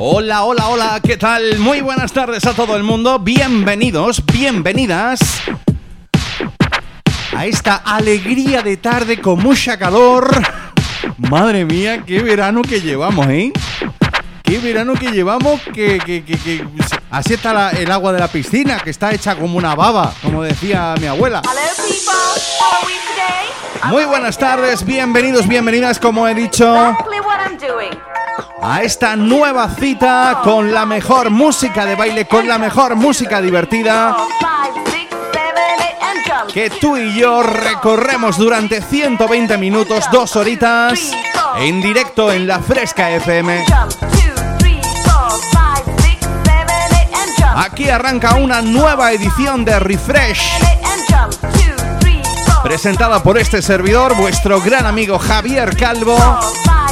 Hola, hola, hola, ¿qué tal? Muy buenas tardes a todo el mundo. Bienvenidos, bienvenidas a esta alegría de tarde con mucha calor. Madre mía, qué verano que llevamos, ¿eh? Qué verano que llevamos, que, que- que- que- así está la- el agua de la piscina, que está hecha como una baba, como decía mi abuela. Muy buenas tardes, bienvenidos, bienvenidas, como he dicho. A esta nueva cita con la mejor música de baile, con la mejor música divertida que tú y yo recorremos durante 120 minutos, dos horitas, en directo en la Fresca FM. Aquí arranca una nueva edición de Refresh, presentada por este servidor, vuestro gran amigo Javier Calvo,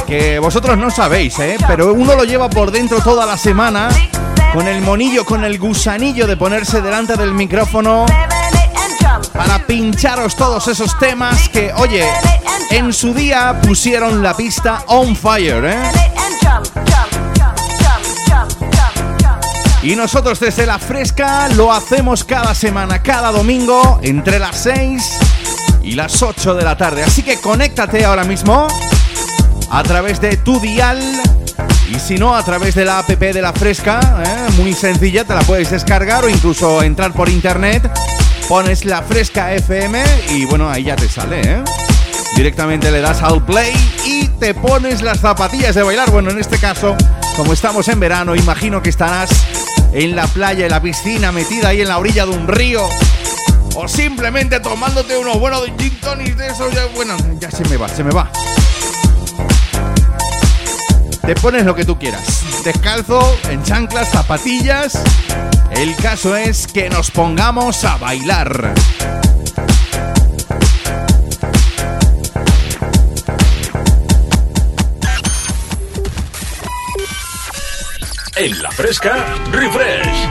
que vosotros no sabéis, ¿eh? pero uno lo lleva por dentro toda la semana, con el monillo, con el gusanillo de ponerse delante del micrófono. para pincharos todos esos temas que, oye, en su día pusieron la pista on fire, ¿eh? Y nosotros desde la fresca lo hacemos cada semana, cada domingo, entre las 6 y las 8 de la tarde. Así que conéctate ahora mismo a través de tu dial. Y si no, a través de la app de la fresca, ¿eh? muy sencilla, te la puedes descargar o incluso entrar por internet. Pones la fresca FM y bueno, ahí ya te sale, ¿eh? Directamente le das al play y te pones las zapatillas de bailar. Bueno, en este caso, como estamos en verano, imagino que estarás en la playa, en la piscina, metida ahí en la orilla de un río. O simplemente tomándote unos buenos gin de esos. Bueno, ya se me va, se me va. Te pones lo que tú quieras. Descalzo, en chanclas, zapatillas. El caso es que nos pongamos a bailar. En la fresca, refresh.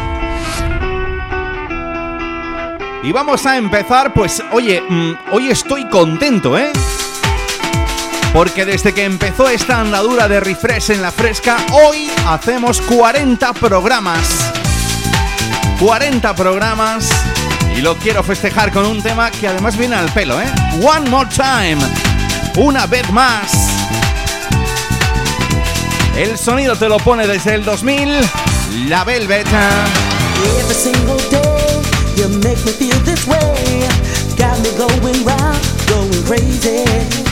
Y vamos a empezar, pues, oye, mm, hoy estoy contento, ¿eh? Porque desde que empezó esta andadura de refresh en la fresca, hoy hacemos 40 programas. 40 programas. Y lo quiero festejar con un tema que además viene al pelo, ¿eh? One more time. Una vez más. El sonido te lo pone desde el 2000. La Velvet. Every single day, you make me feel this way. Got me going round, going crazy.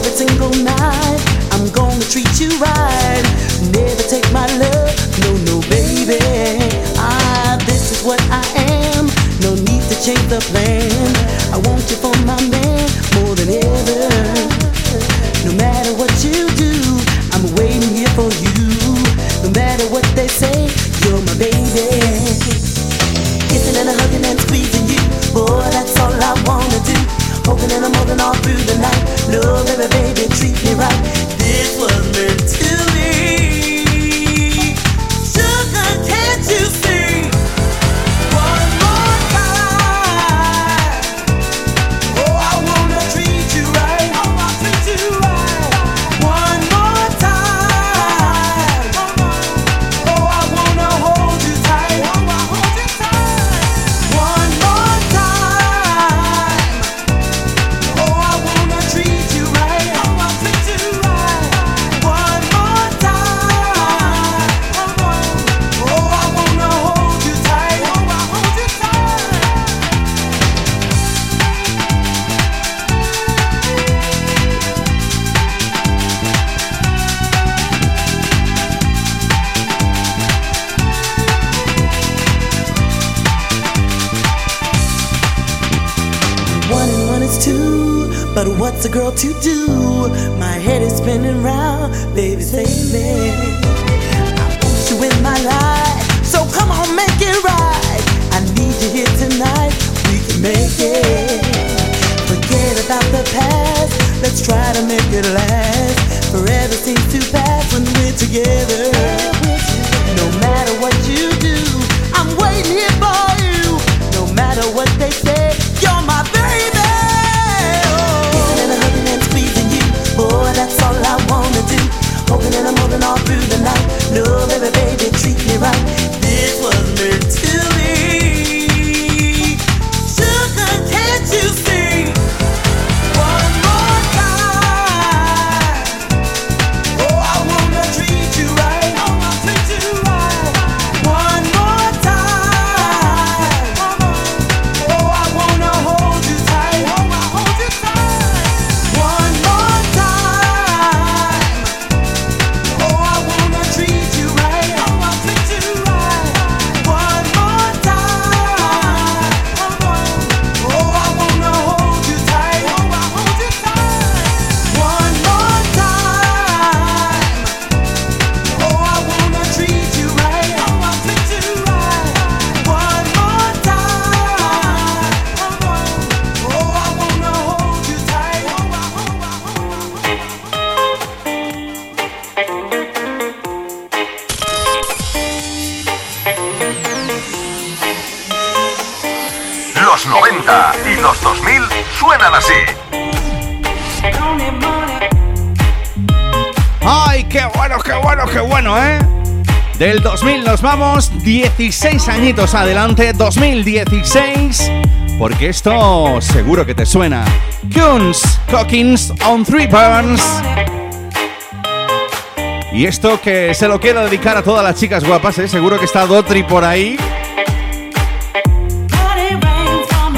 Every single night, I'm gonna treat you right. Never take my love, no, no, baby. Ah, this is what I am. No need to change the plan. I want you for my man more than ever. No matter what you do, I'm waiting here for you. No matter what they say, you're my baby. Kissing and hugging and squeezing you, boy, that's all I wanna do. And I'm holding all through the night. Love, baby, baby, treat me right. What's a girl to do? My head is spinning round, baby, save me. I want you in my life, so come on, make it right. I need you here tonight, we can make it. Forget about the past, let's try to make it last. Forever seems to pass when we're together. No matter what you do, I'm waiting here for you. No matter what they say, baby, treat me right. Del 2000 nos vamos 16 añitos adelante, 2016, porque esto seguro que te suena. Kuns, Cockins on Three Burns. Y esto que se lo quiero dedicar a todas las chicas guapas, ¿eh? Seguro que está Dotri por ahí.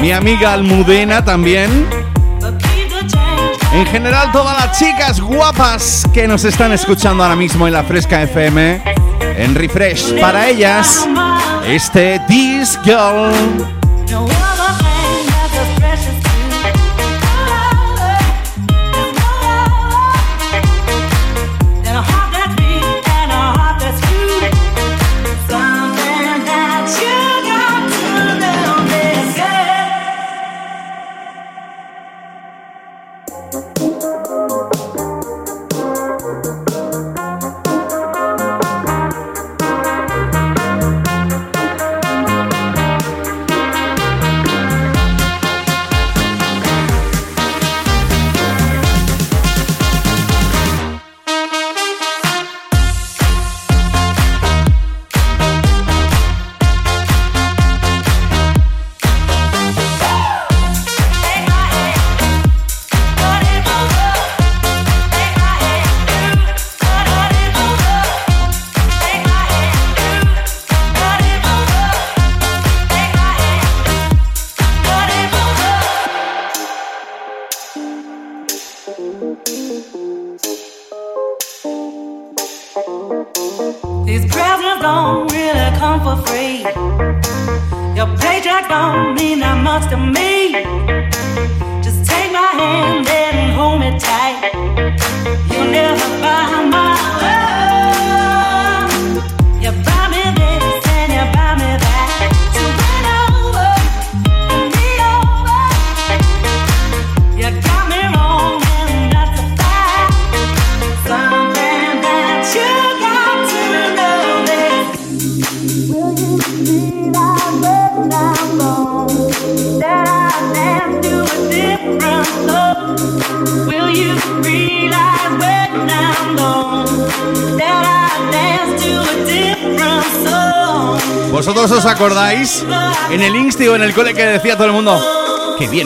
Mi amiga Almudena también. En general, todas las chicas guapas que nos están escuchando ahora mismo en la Fresca FM, en Refresh, para ellas, este This Girl.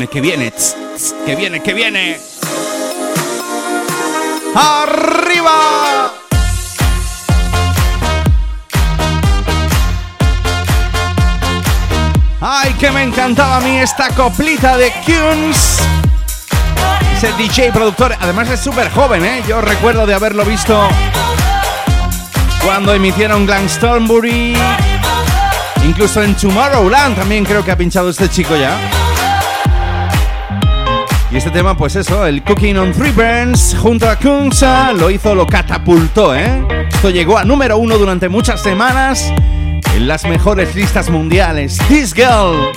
Que viene, que viene, que viene. ¡Arriba! ¡Ay, que me encantaba a mí esta coplita de Kuns! Ese DJ productor, además es súper joven, ¿eh? Yo recuerdo de haberlo visto cuando emitieron Glastonbury, incluso en Tomorrowland también creo que ha pinchado este chico ya. Este tema, pues eso, el Cooking on Three Burns junto a Kunsa lo hizo, lo catapultó, ¿eh? Esto llegó a número uno durante muchas semanas en las mejores listas mundiales. This Girl,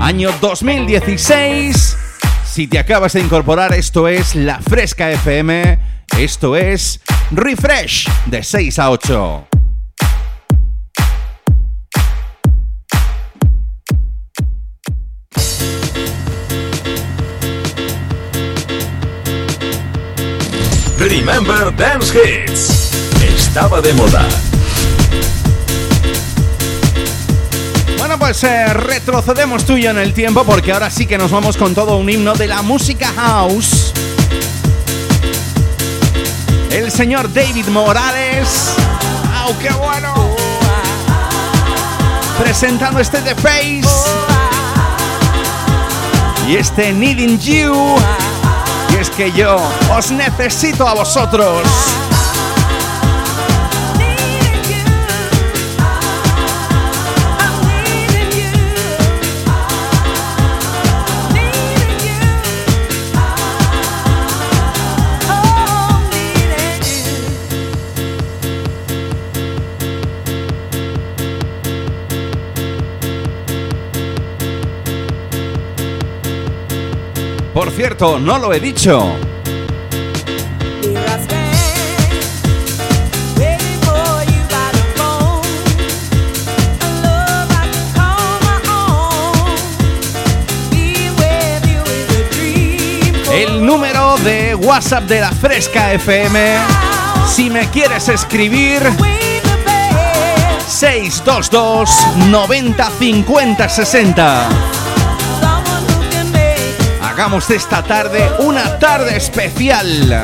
año 2016. Si te acabas de incorporar, esto es La Fresca FM, esto es Refresh de 6 a 8. Remember Dance Hits. Estaba de moda. Bueno, pues eh, retrocedemos tuyo en el tiempo porque ahora sí que nos vamos con todo un himno de la música house. El señor David Morales. ¡Au, qué bueno! Presentando este The Face. Y este Needing You. Es que yo os necesito a vosotros. Por cierto, no lo he dicho. El número de WhatsApp de la Fresca FM. Si me quieres escribir, 622 90 50 60. Hagamos de esta tarde una tarde especial.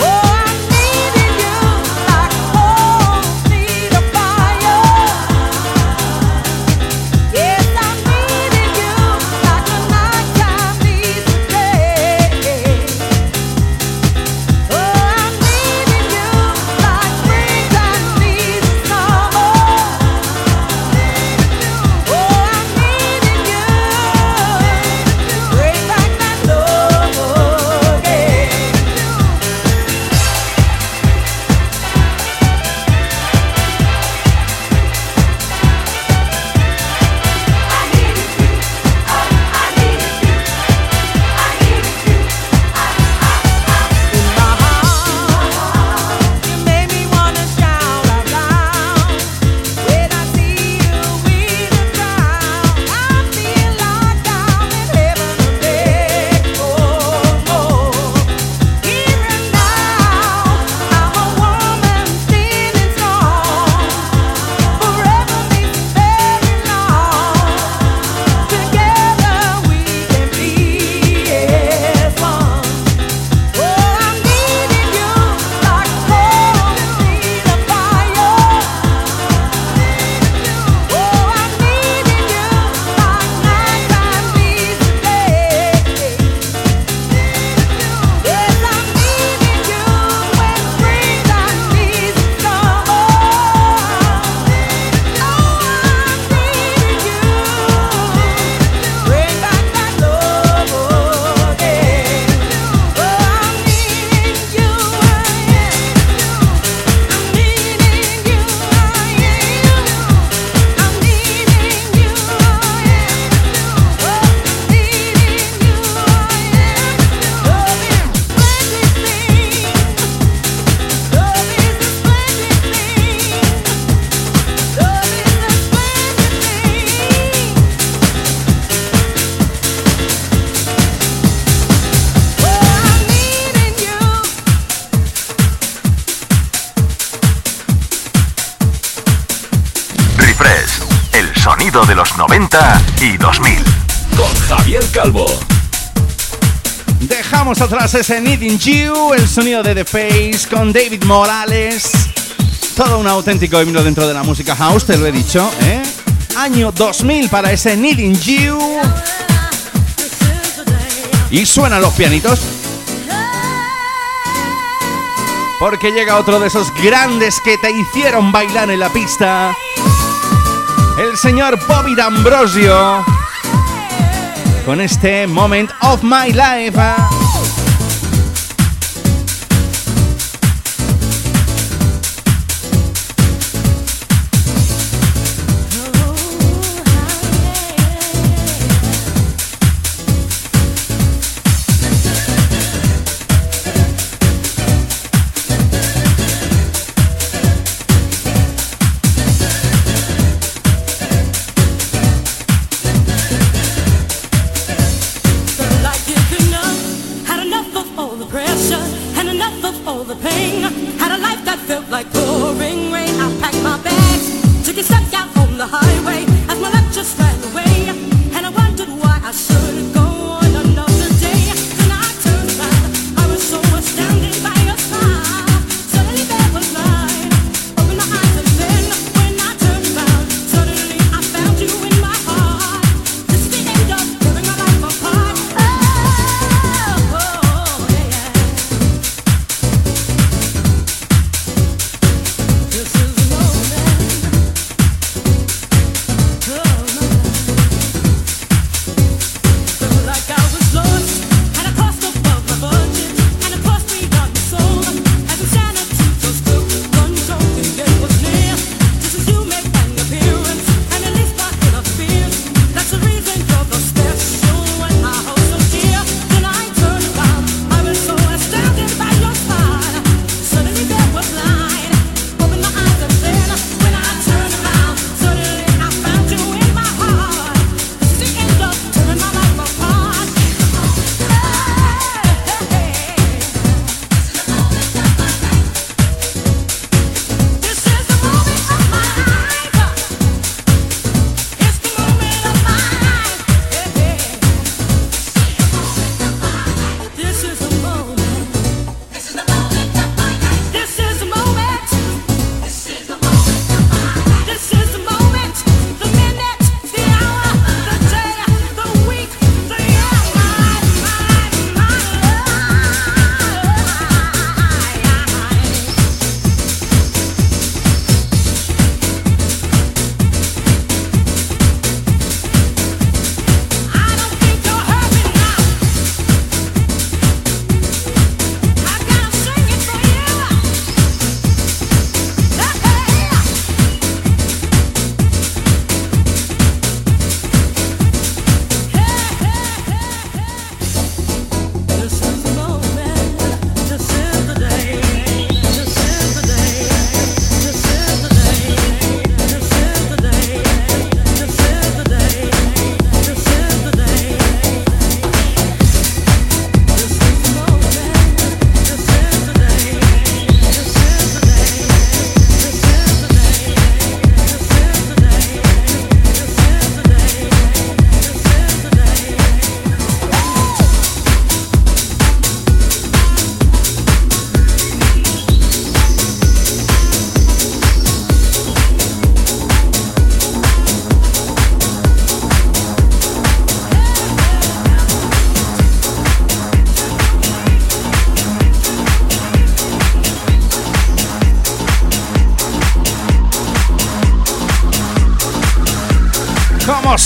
Dejamos atrás ese Needing You, el sonido de The Face con David Morales. Todo un auténtico himno dentro de la música house, te lo he dicho, ¿eh? Año 2000 para ese Needing You. Y suenan los pianitos. Porque llega otro de esos grandes que te hicieron bailar en la pista. El señor Bobby D'Ambrosio. Con este Moment of My Life.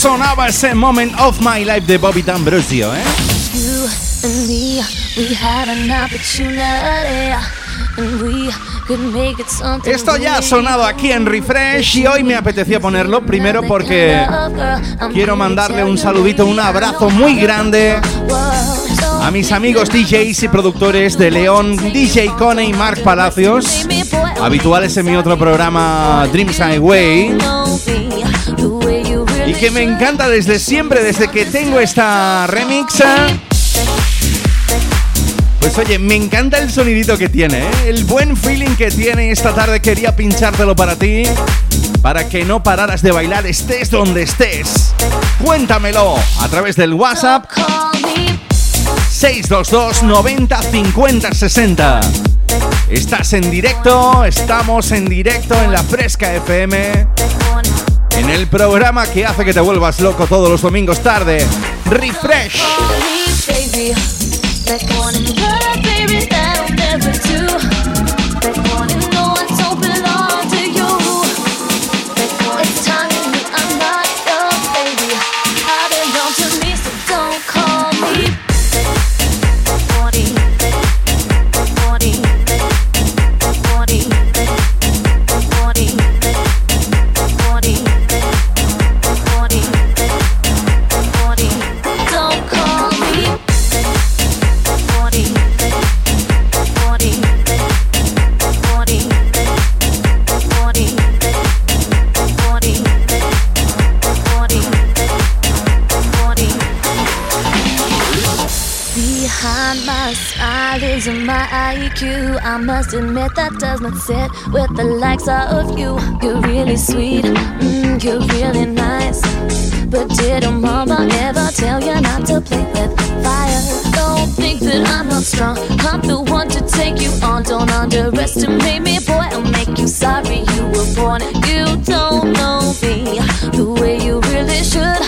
Sonaba ese Moment of My Life de Bobby D'Ambrosio, eh? You and me, we had an opportunity, and we could make it something. Esto ya ha sonado aquí en Refresh y hoy me apetecía ponerlo primero porque quiero mandarle un saludito, un abrazo muy grande a mis amigos DJs y productores de León, DJ Cone y Mark Palacios, habituales en mi otro programa Dreams Highway. Y que me encanta desde siempre, desde que tengo esta remix. Pues oye, me encanta el sonidito que tiene, ¿eh? el buen feeling que tiene esta tarde. Quería pinchártelo para ti, para que no pararas de bailar, estés donde estés. Cuéntamelo a través del WhatsApp 622 90 50 60. Estás en directo, estamos en directo en la Fresca FM. En el programa que hace que te vuelvas loco todos los domingos tarde. Refresh. I must admit that does not sit with the likes of you. You're really sweet, mm, you're really nice. But did a mama ever tell you not to play with fire? Don't think that I'm not strong. I'm the one to take you on. Don't underestimate me, boy. I'll make you sorry you were born. You don't know me the way you really should.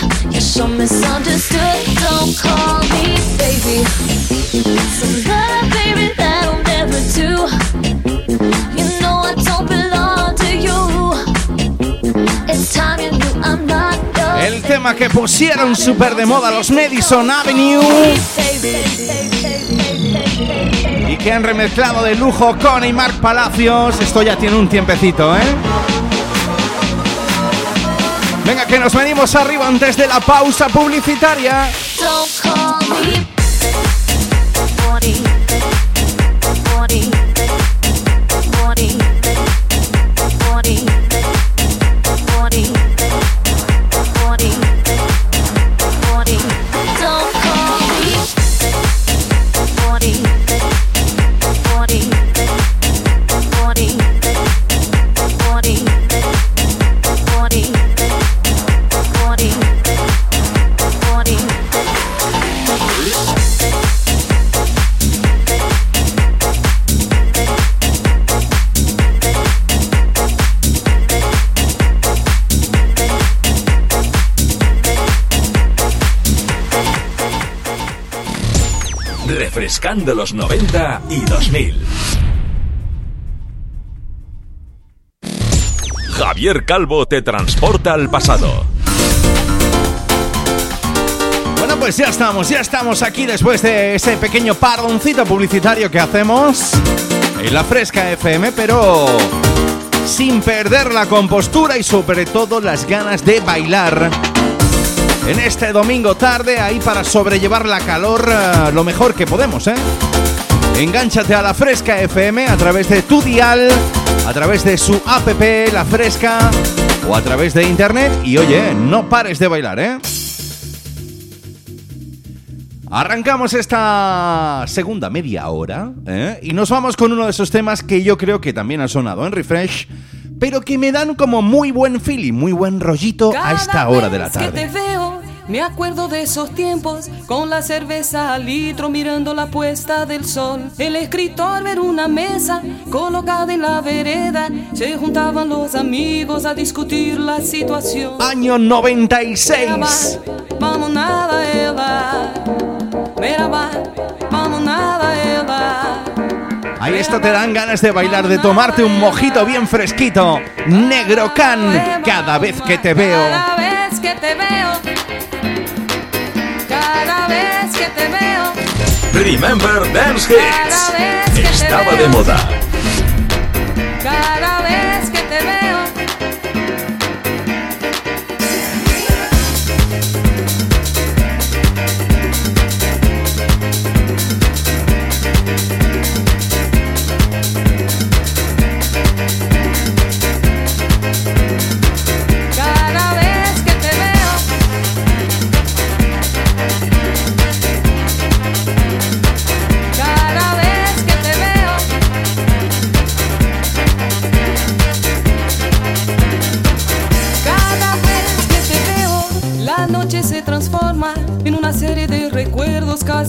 Tema que pusieron súper de moda los Madison Avenue y que han remezclado de lujo con y Mark Palacios. Esto ya tiene un tiempecito, ¿eh? Venga, que nos venimos arriba antes de la pausa publicitaria. Refrescando los 90 y 2000. Javier Calvo te transporta al pasado. Bueno, pues ya estamos, ya estamos aquí después de ese pequeño pardoncito publicitario que hacemos en la Fresca FM, pero sin perder la compostura y sobre todo las ganas de bailar. En este domingo tarde, ahí para sobrellevar la calor eh, lo mejor que podemos, ¿eh? Engánchate a la Fresca FM a través de tu dial, a través de su app La Fresca o a través de internet y oye, no pares de bailar, ¿eh? Arrancamos esta segunda media hora ¿eh? y nos vamos con uno de esos temas que yo creo que también ha sonado en Refresh, pero que me dan como muy buen feeling, muy buen rollito a esta hora de la que te tarde. veo, me acuerdo de esos tiempos, con la cerveza al litro mirando la puesta del sol. El escritor ver una mesa colocada en la vereda, se juntaban los amigos a discutir la situación. Año 96. Vamos nada vamos nada. Ahí esto te dan ganas de bailar, de tomarte un mojito bien fresquito. Negro Can, cada vez que te veo. Cada vez que te veo, cada vez que te veo, Remember Dance Hits. Estaba de moda. cada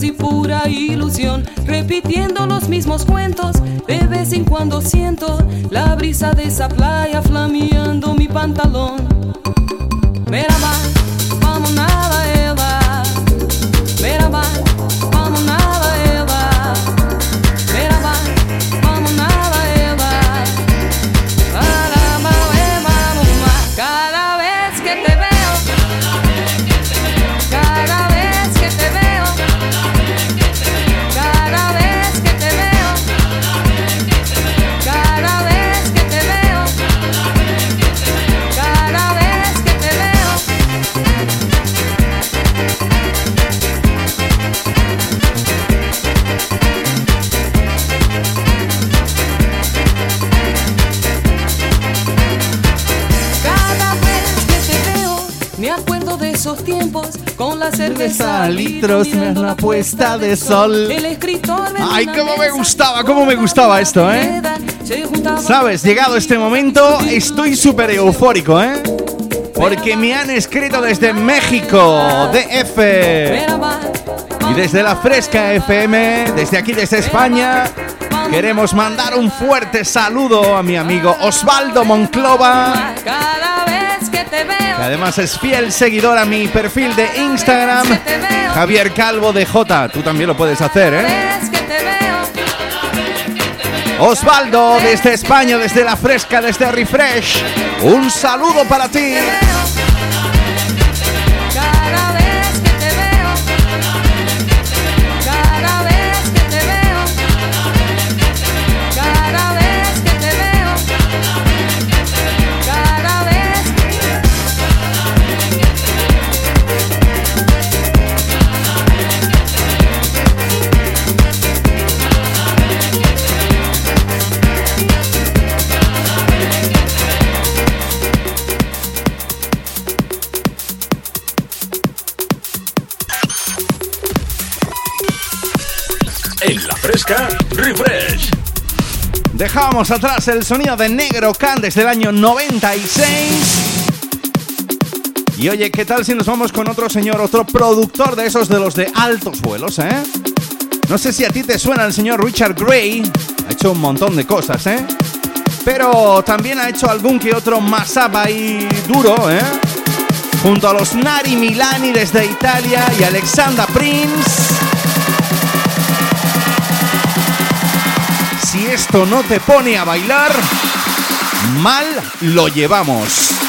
casi pura ilusión, repitiendo los mismos cuentos. De vez en cuando siento la brisa de esa playa flameando mi pantalón. Merhaba, vamos me acuerdo de esos tiempos con la cerveza al litro mirando la puesta de sol. El escritor Ay, cómo me gustaba, cómo me gustaba esto, ¿eh? Sabes, llegado este momento, estoy súper eufórico, ¿eh? Porque me han escrito desde México, DF. Y desde la Fresca FM, desde aquí, desde España, queremos mandar un fuerte saludo a mi amigo Osvaldo Monclova, cada vez que te además es fiel seguidor a mi perfil de Instagram, Javier Calvo de J. Tú también lo puedes hacer, ¿eh? Osvaldo, desde España, desde la Fresca, desde Refresh, un saludo para ti. Dejamos atrás el sonido de Negro Can desde el año 96. Y oye, ¿qué tal si nos vamos con otro señor, otro productor de esos de los de altos vuelos, eh? No sé si a ti te suena el señor Richard Gray. Ha hecho un montón de cosas, ¿eh? Pero también ha hecho algún que otro mashup ahí duro, ¿eh? Junto a los Nari Milani desde Italia y Alexandra Prince. Si esto no te pone a bailar, mal lo llevamos.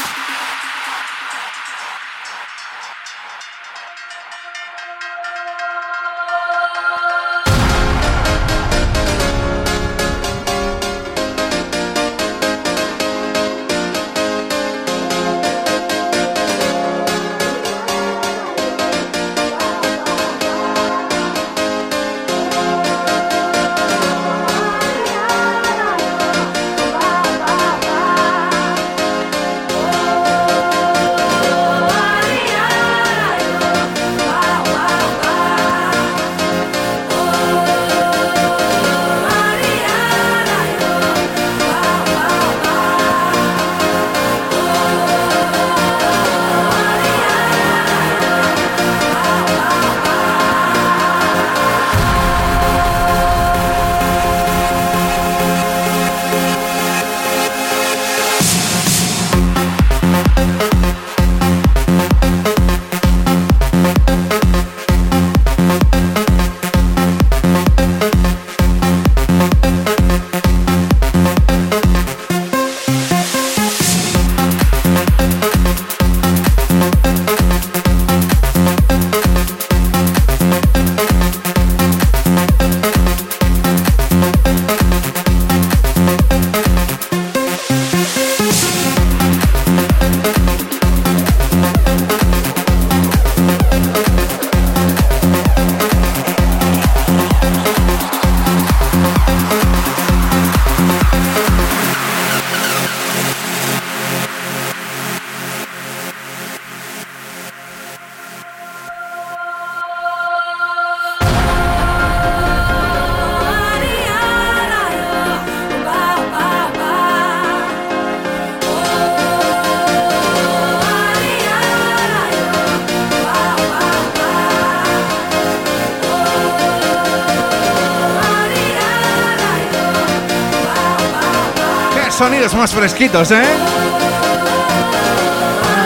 Más fresquitos, ¿eh?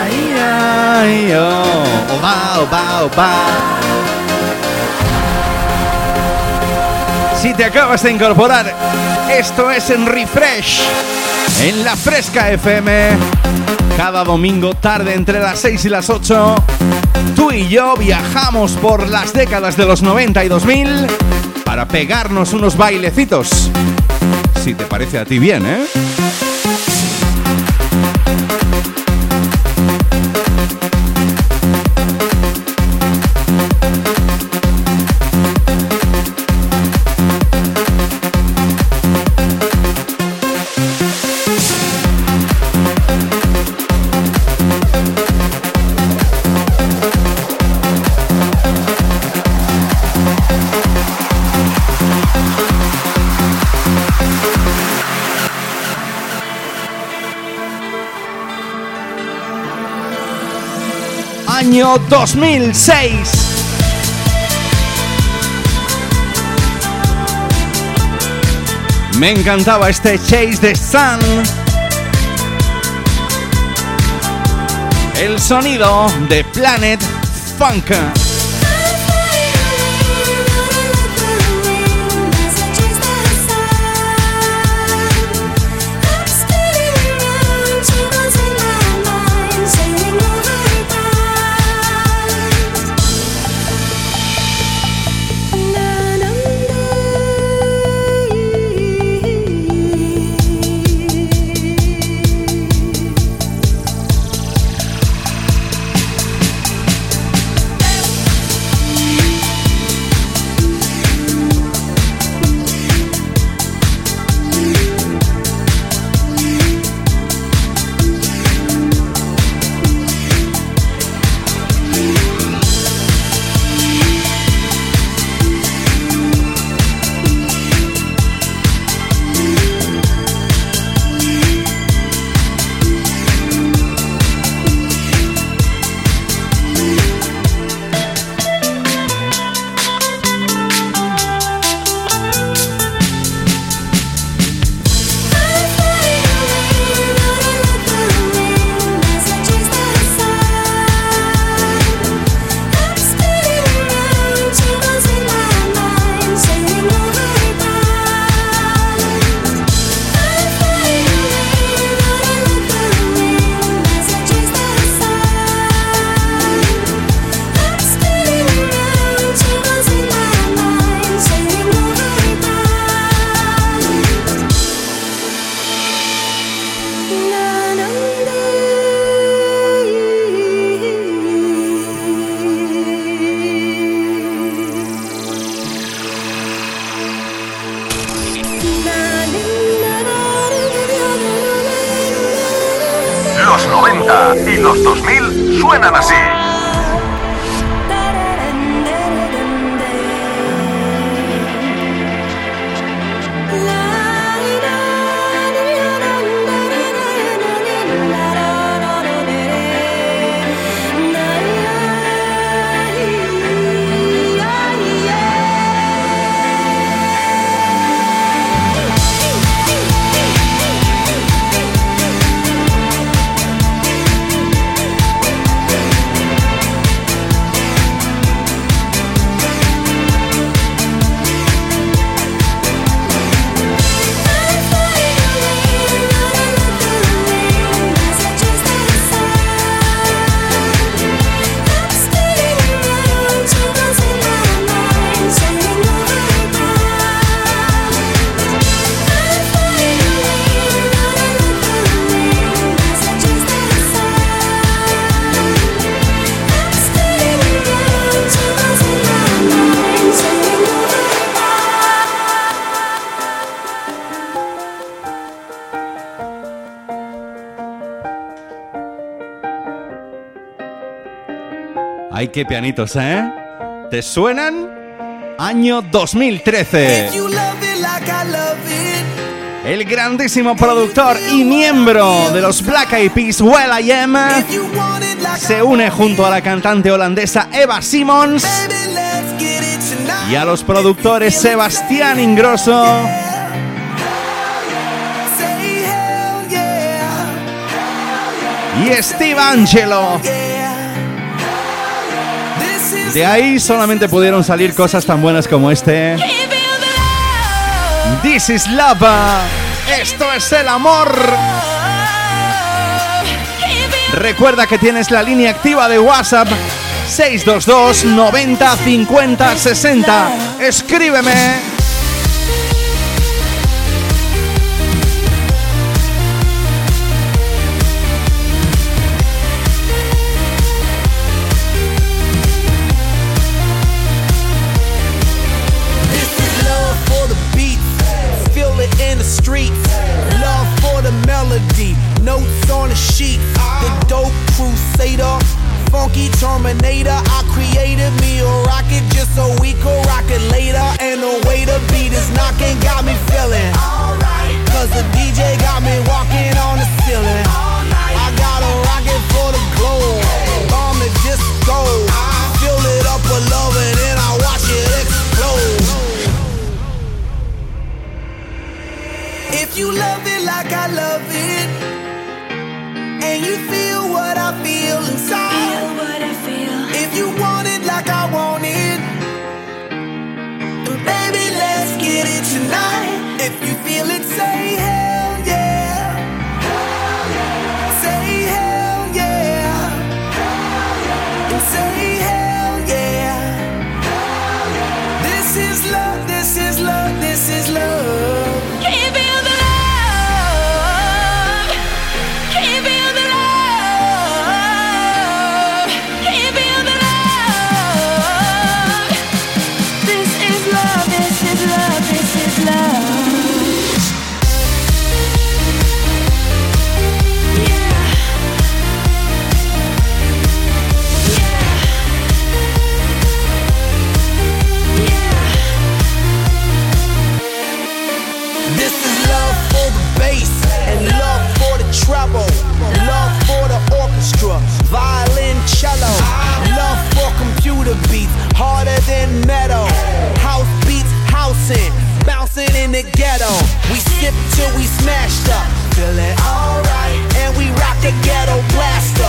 Ay, ay, oh. Oba, oba, oba. Si te acabas de incorporar, esto es en Refresh, en la Fresca FM. Cada domingo tarde entre las 6 y las 8, tú y yo viajamos por las décadas de los 90 y 2000 para pegarnos unos bailecitos. Si te parece a ti bien, ¿eh? Año 2006. Me encantaba este Chase the Sun. El sonido de Planet Funk. Ay, qué pianitos, ¿eh? ¿Te suenan? Año 2013. El grandísimo productor y miembro de los Black Eyed Peas, Well I Am, se une junto a la cantante holandesa Eva Simmons y a los productores Sebastián Ingrosso y Steve Angelo. De ahí solamente pudieron salir cosas tan buenas como este. This is love. Esto es el amor. Recuerda que tienes la línea activa de WhatsApp 622 90 50 60. Escríbeme. sip till we smashed up. feel it alright. And we rock the ghetto blaster.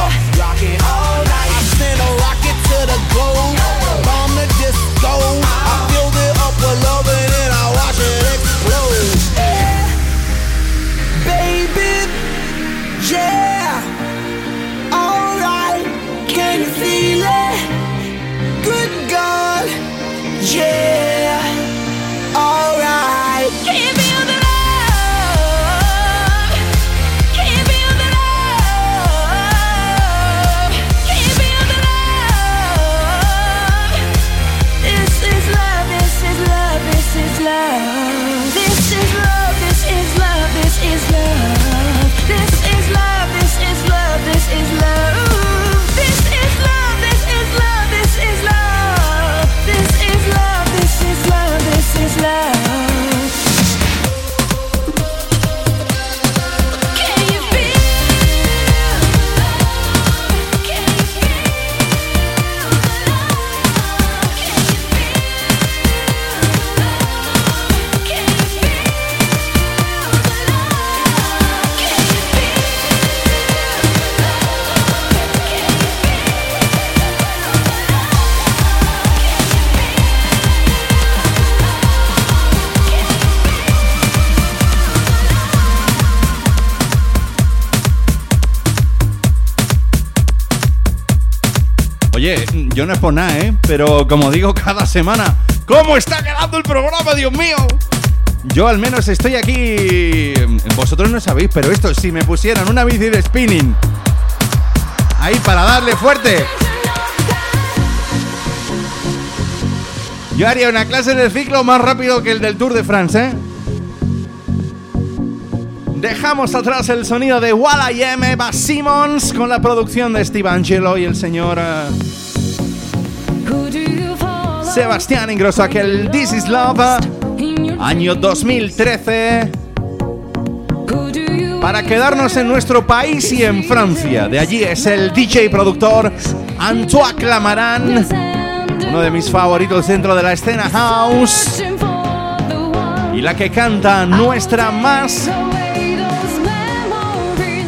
No es por nada, ¿eh? Pero como digo cada semana, ¿cómo está quedando el programa, Dios mío? Yo al menos estoy aquí... Vosotros no sabéis, pero esto, si me pusieran una bici de spinning ahí para darle fuerte. Yo haría una clase de ciclo más rápido que el del Tour de France, ¿eh? Dejamos atrás el sonido de Walla y Eva Simmons con la producción de Steve Angelo y el señor... Eh, Sebastián Ingrosso, aquel This is Love, año 2013. Para quedarnos en nuestro país y en Francia. De allí es el DJ productor Antoine Clamaran, uno de mis favoritos dentro de la escena house. Y la que canta nuestra más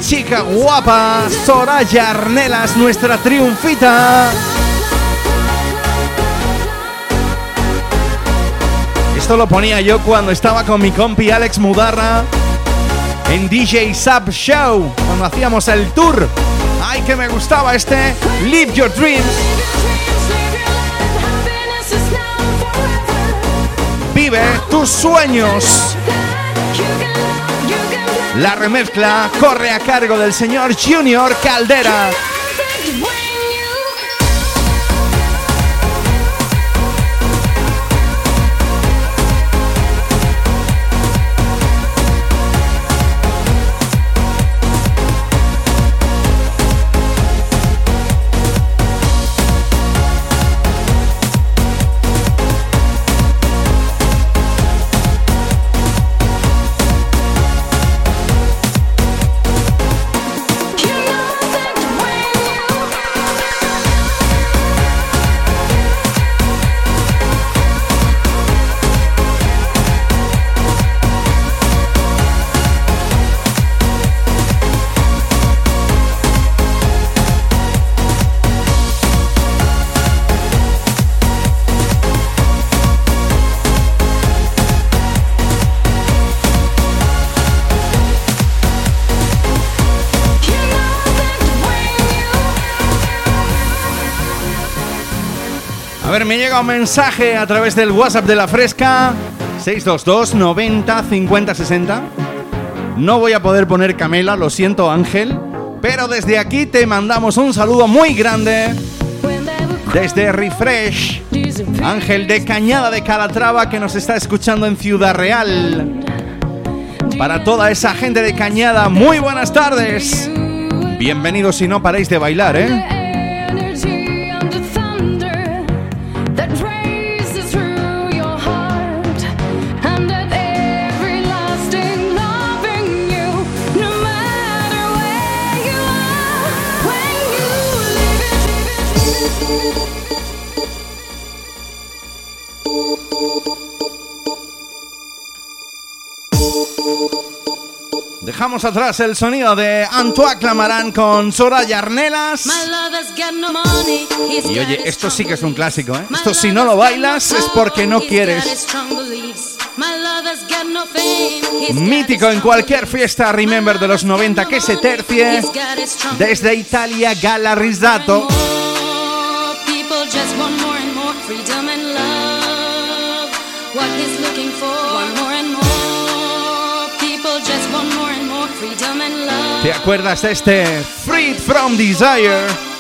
chica guapa, Soraya Arnelas, nuestra triunfita. Esto lo ponía yo cuando estaba con mi compi Alex Mudarra en DJ Sub Show, cuando hacíamos el tour. ¡Ay, que me gustaba este! Live Your Dreams. Vive tus sueños. La remezcla corre a cargo del señor Junior Caldera. Me llega un mensaje a través del WhatsApp de la Fresca 622 90 50 60. No voy a poder poner Camela, lo siento Ángel, pero desde aquí te mandamos un saludo muy grande desde Refresh. Ángel de Cañada de Calatrava que nos está escuchando en Ciudad Real. Para toda esa gente de Cañada, muy buenas tardes. Bienvenidos si no paréis de bailar, ¿eh? Dejamos atrás el sonido de Antoine Clamaran con Soraya Arnelas. Y oye, esto sí que es un clásico, ¿eh? Esto si no lo bailas es porque no quieres. Mítico en cualquier fiesta Remember de los 90 que se tercie. Desde Italia, Gala Rizzato. ¿Te acuerdas de este Freed from Desire?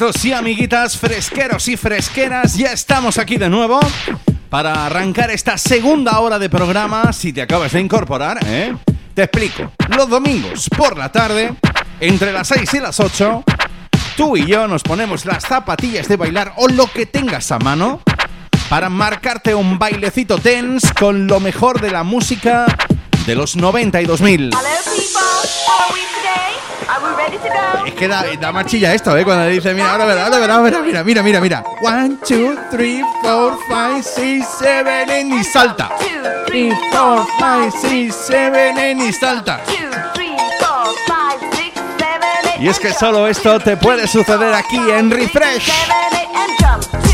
Amiguitos y amiguitas, fresqueros y fresqueras, ya estamos aquí de nuevo para arrancar esta segunda hora de programa. Si te acabas de incorporar, ¿eh? te explico. Los domingos por la tarde, entre las 6 y las 8, tú y yo nos ponemos las zapatillas de bailar o lo que tengas a mano para marcarte un bailecito tense con lo mejor de la música de los 90 y 2000. Es que da, da machilla esto, ¿eh? Cuando dice, mira, ahora verá, ahora verá, ahora mira, mira, mira, mira. One, two, three, four, five, six, seven, eight, y salta. Three, four, five, six, seven, eight, y salta. Y es que solo esto te puede suceder aquí en Refresh.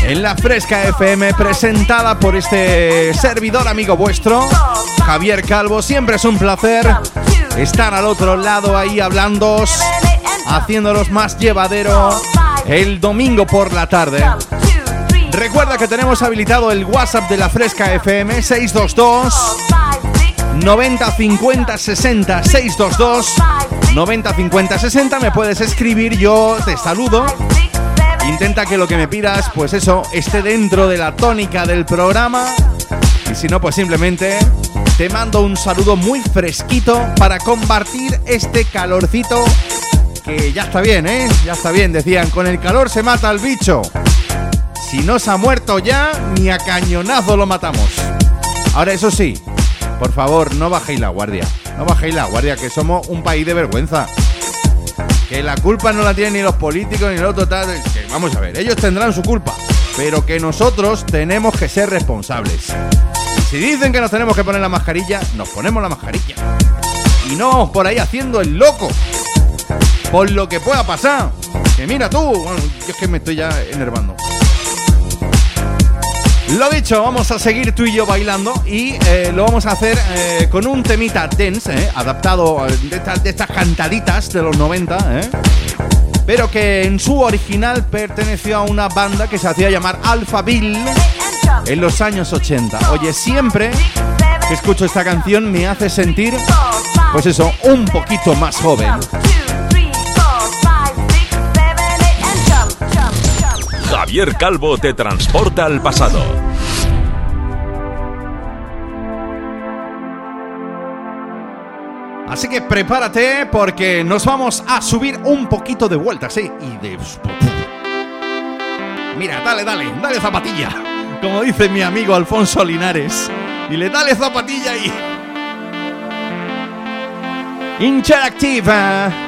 En la Fresca FM, presentada por este servidor amigo vuestro, Javier Calvo. Siempre es un placer estar al otro lado ahí hablando, haciéndolos más llevadero el domingo por la tarde. Recuerda que tenemos habilitado el WhatsApp de la Fresca FM 622 90 50 60 622 90 50 60 me puedes escribir, yo te saludo. Intenta que lo que me pidas, pues eso, esté dentro de la tónica del programa. Y si no, pues simplemente te mando un saludo muy fresquito para compartir este calorcito que ya está bien, ¿eh? Ya está bien, decían, con el calor se mata al bicho. Si no se ha muerto ya, ni a cañonazo lo matamos. Ahora, eso sí, por favor, no bajéis la guardia. No bajéis la guardia, que somos un país de vergüenza. Que la culpa no la tienen ni los políticos ni los totales. Que vamos a ver, ellos tendrán su culpa. Pero que nosotros tenemos que ser responsables. Si dicen que nos tenemos que poner la mascarilla, nos ponemos la mascarilla. Y no vamos por ahí haciendo el loco. Por lo que pueda pasar. Que mira tú. Bueno, es que me estoy ya enervando. Lo dicho, vamos a seguir tú y yo bailando y eh, lo vamos a hacer eh, con un temita dance, eh, adaptado de, estas- de estas cantaditas de los 90, eh, pero que en su original perteneció a una banda que se hacía llamar Alphaville en los años 80. Oye, siempre que escucho esta canción me hace sentir, pues eso, un poquito más joven. Javier Calvo te transporta al pasado. Así que prepárate porque nos vamos a subir un poquito de vuelta, sí, y de... Mira, dale, dale, dale zapatilla. Como dice mi amigo Alfonso Linares. Y le dale zapatilla y... Interactiva.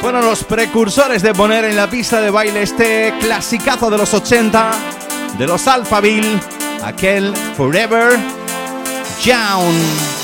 Fueron los precursores de poner en la pista de baile este clasicazo de los 80, de los Alphaville, aquel Forever Young.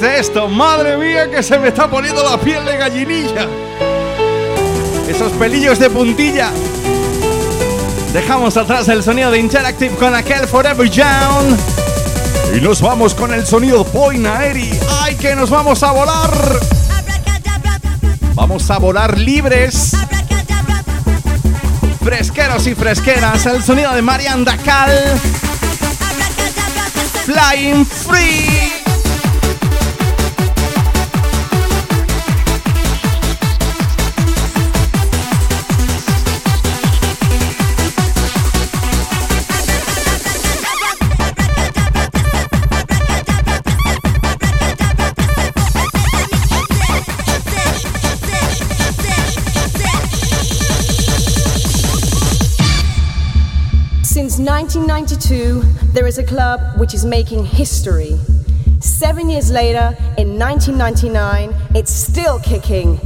De esto? Madre mía que se me está poniendo la piel de gallinilla. Esos pelillos de puntilla. Dejamos atrás el sonido de Interactive con aquel Forever Young. Y nos vamos con el sonido Poinaeri. ¡Ay, que nos vamos a volar! Vamos a volar libres. Fresqueros y fresqueras, el sonido de Marian Dacal. Flying Free. 1992, there is a club which is making history. Seven years later, in 1999, it's still kicking.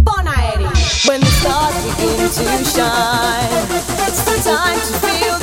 Bonaeri! When the stars begin to shine, it's the time to feel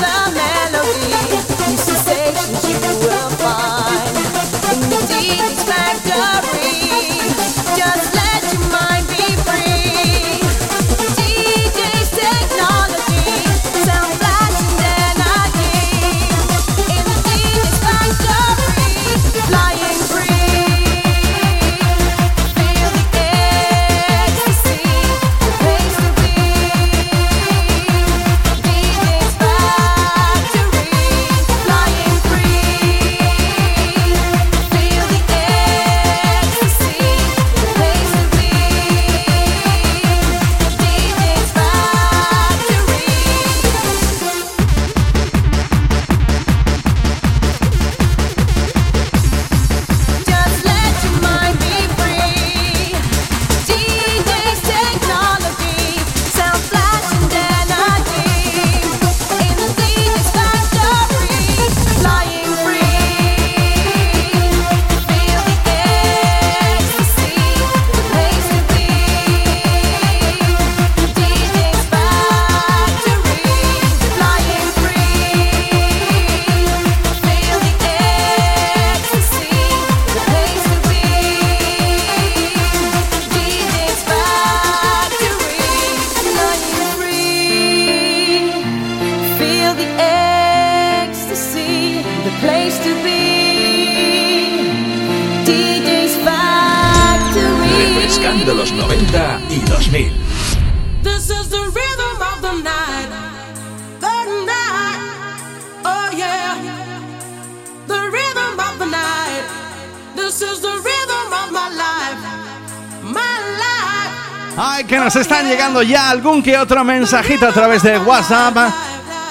Ay, que nos están llegando ya algún que otro mensajito a través de WhatsApp.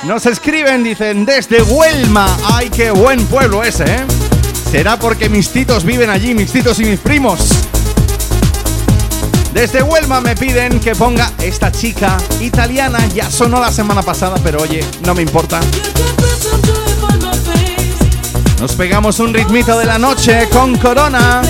Nos escriben, dicen, desde Huelma. Ay, qué buen pueblo ese, ¿eh? Será porque mis titos viven allí, mis titos y mis primos. Desde Huelma me piden que ponga esta chica italiana. Ya sonó la semana pasada, pero oye, no me importa. Nos pegamos un ritmito de la noche con Corona.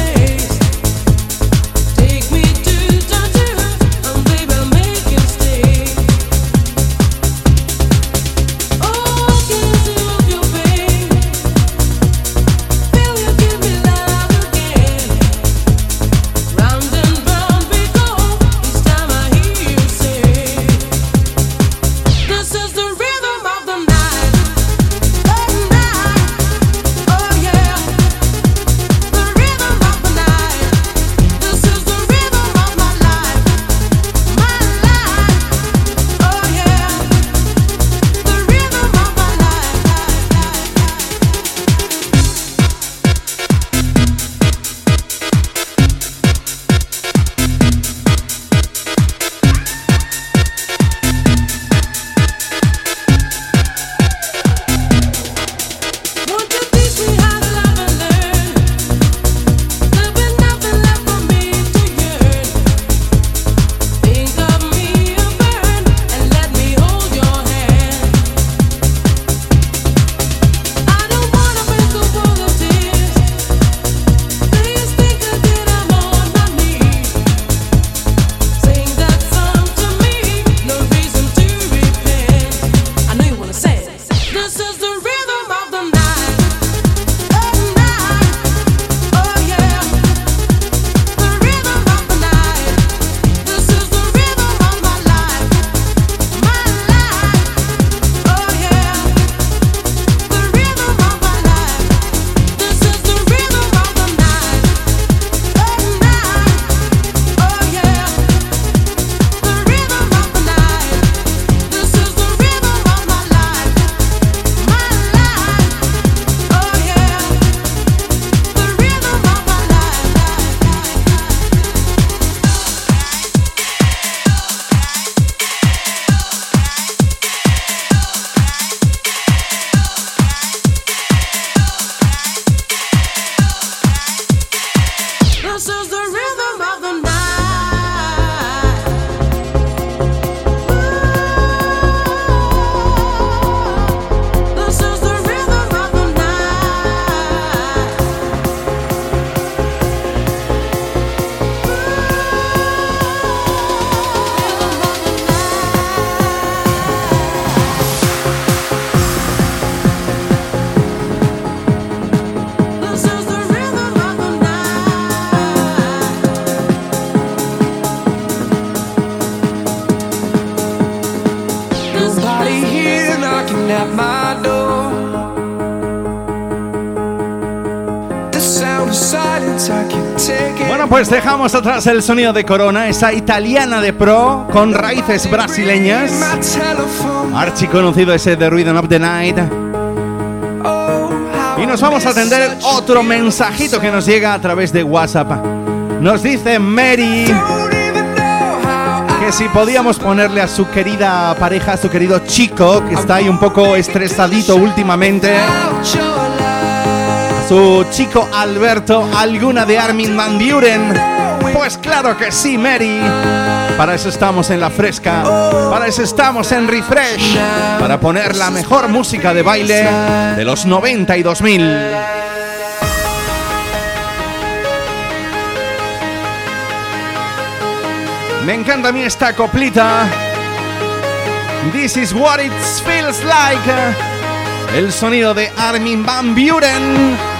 Pues dejamos atrás el sonido de Corona, esa italiana de pro con raíces brasileñas. My telephone, Archiconocido ese de Rhythm of the Night. Y nos vamos a atender otro mensajito que nos llega a través de WhatsApp. Nos dice Mary que si podíamos ponerle a su querida pareja, a su querido chico, que está ahí un poco estresadito últimamente, su chico Alberto, alguna de Armin Van Buren. Pues claro que sí, Mary. Para eso estamos en la fresca, para eso estamos en Refresh, para poner la mejor música de baile de los 90 y 2000. Me encanta a mí esta coplita. This is what it feels like. El sonido de Armin Van Buren.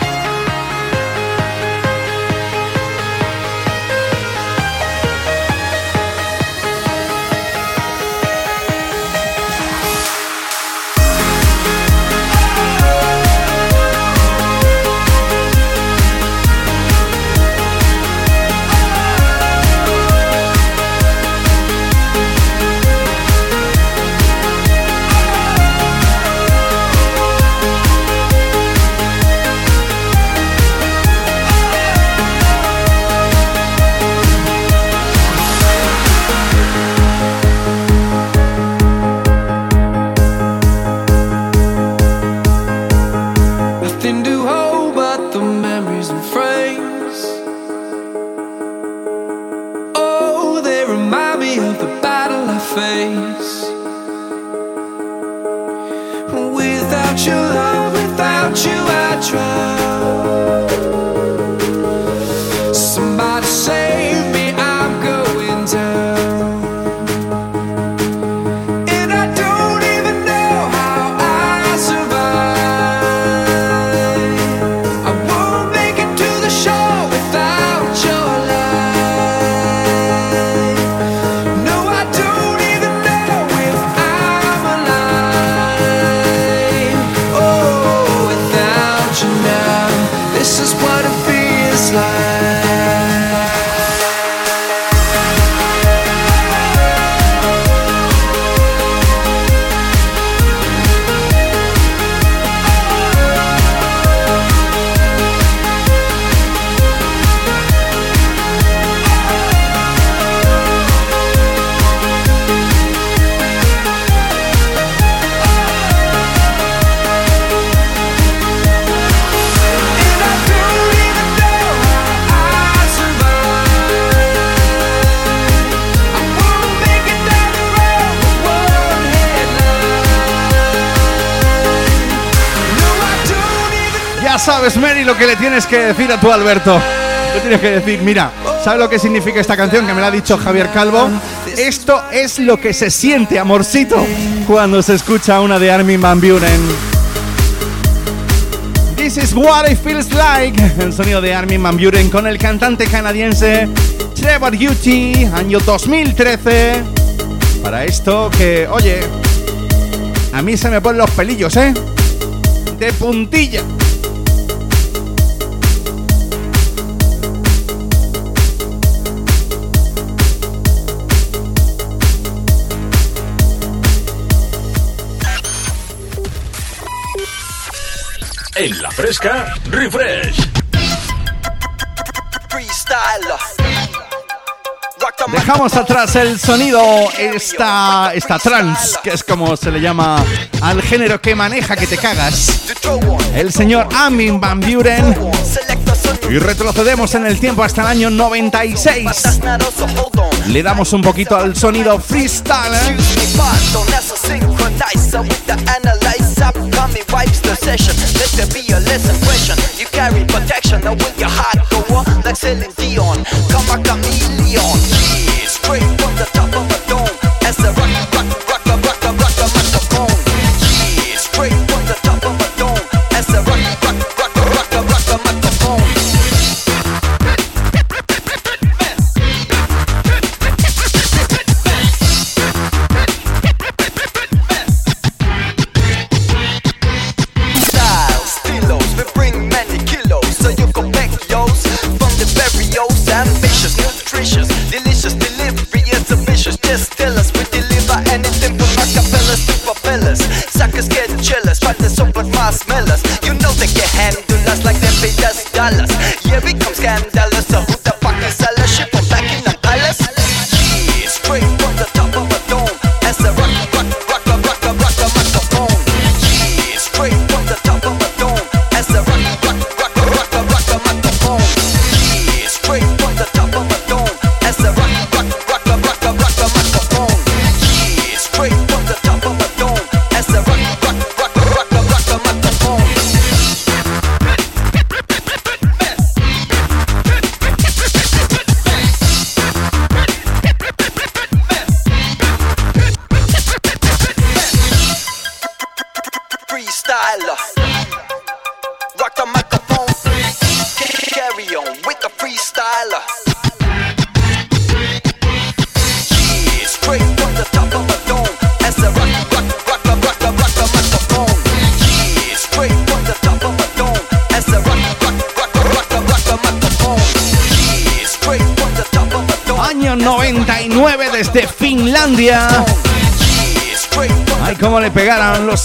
Que le tienes que decir a tu Alberto. Le tienes que decir, mira, ¿sabes lo que significa esta canción que me la ha dicho Javier Calvo? Esto es lo que se siente, amorcito, cuando se escucha una de Armin Van Buren. This is what it feels like. El sonido de Armin Van Buren con el cantante canadiense Trevor Yuti, año 2013. Para esto que, oye, a mí se me ponen los pelillos, ¿eh? De puntilla. Fresca, refresh. Dejamos atrás el sonido, esta, esta trance, que es como se le llama al género que maneja que te cagas. El señor Amin Van Buren. Y retrocedemos en el tiempo hasta el año 96. Le damos un poquito al sonido freestyle. ¿eh? Analyzer. Coming vibes the session. Let there be a lesson question. You carry protection. Now will your heart go on like Celine Dion? Come a chameleon.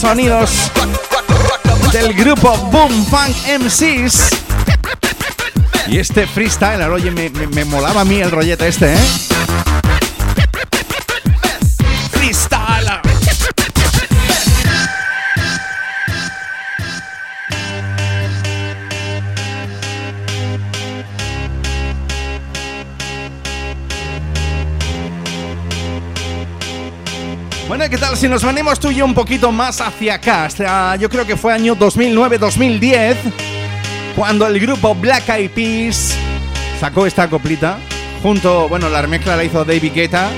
Sonidos del grupo Boom Funk MCs. Y este freestyler, oye, me, me- me molaba a mí el rollete este, ¿eh? Si nos venimos tú y yo un poquito más hacia acá? Hasta, yo creo que fue año 2009-2010, cuando el grupo Black Eyed Peas sacó esta coplita. Junto, bueno, la remezcla la hizo David Guetta.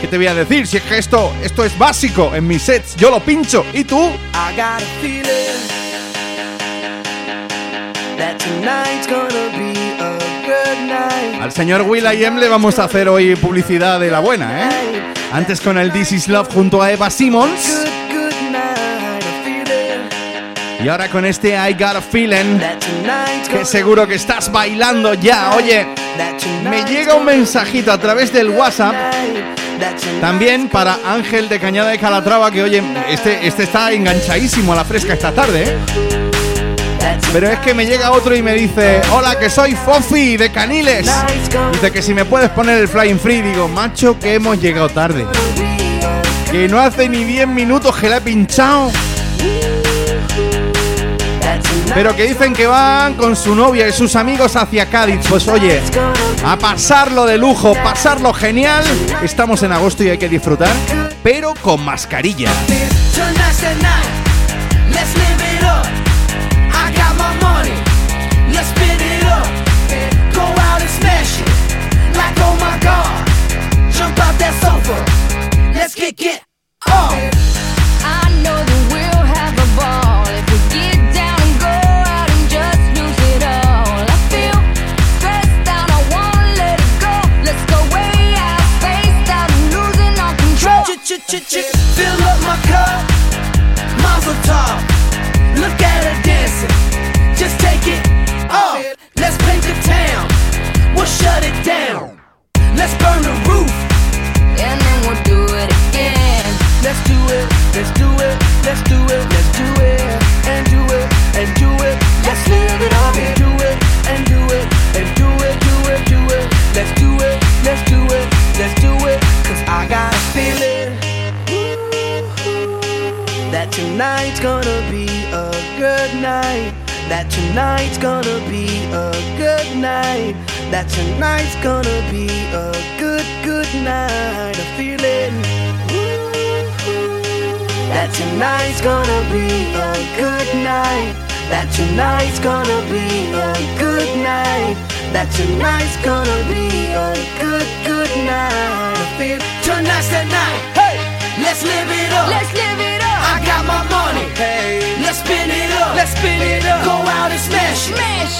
¿Qué te voy a decir? Si es que esto, esto es básico en mis sets, yo lo pincho. ¿Y tú? I got a feeling that tonight's gonna be a good night. Al señor Will.i.am le vamos a hacer hoy publicidad de la buena, ¿eh? Antes con el This Is Love junto a Eva Simmons. Y ahora con este I Got a Feeling, que seguro que estás bailando ya. Oye, me llega un mensajito a través del WhatsApp. También para Ángel de Cañada de Calatrava, que oye, este, este está enganchadísimo a la fresca esta tarde, ¿eh? Pero es que me llega otro y me dice, hola, que soy Fofi de Caniles. Dice que si me puedes poner el Flying Free, digo, macho, que hemos llegado tarde. Que no hace ni 10 minutos que la he pinchado. Pero que dicen que van con su novia y sus amigos hacia Cádiz. Pues oye, a pasarlo de lujo, pasarlo genial. Estamos en agosto y hay que disfrutar, pero con mascarilla.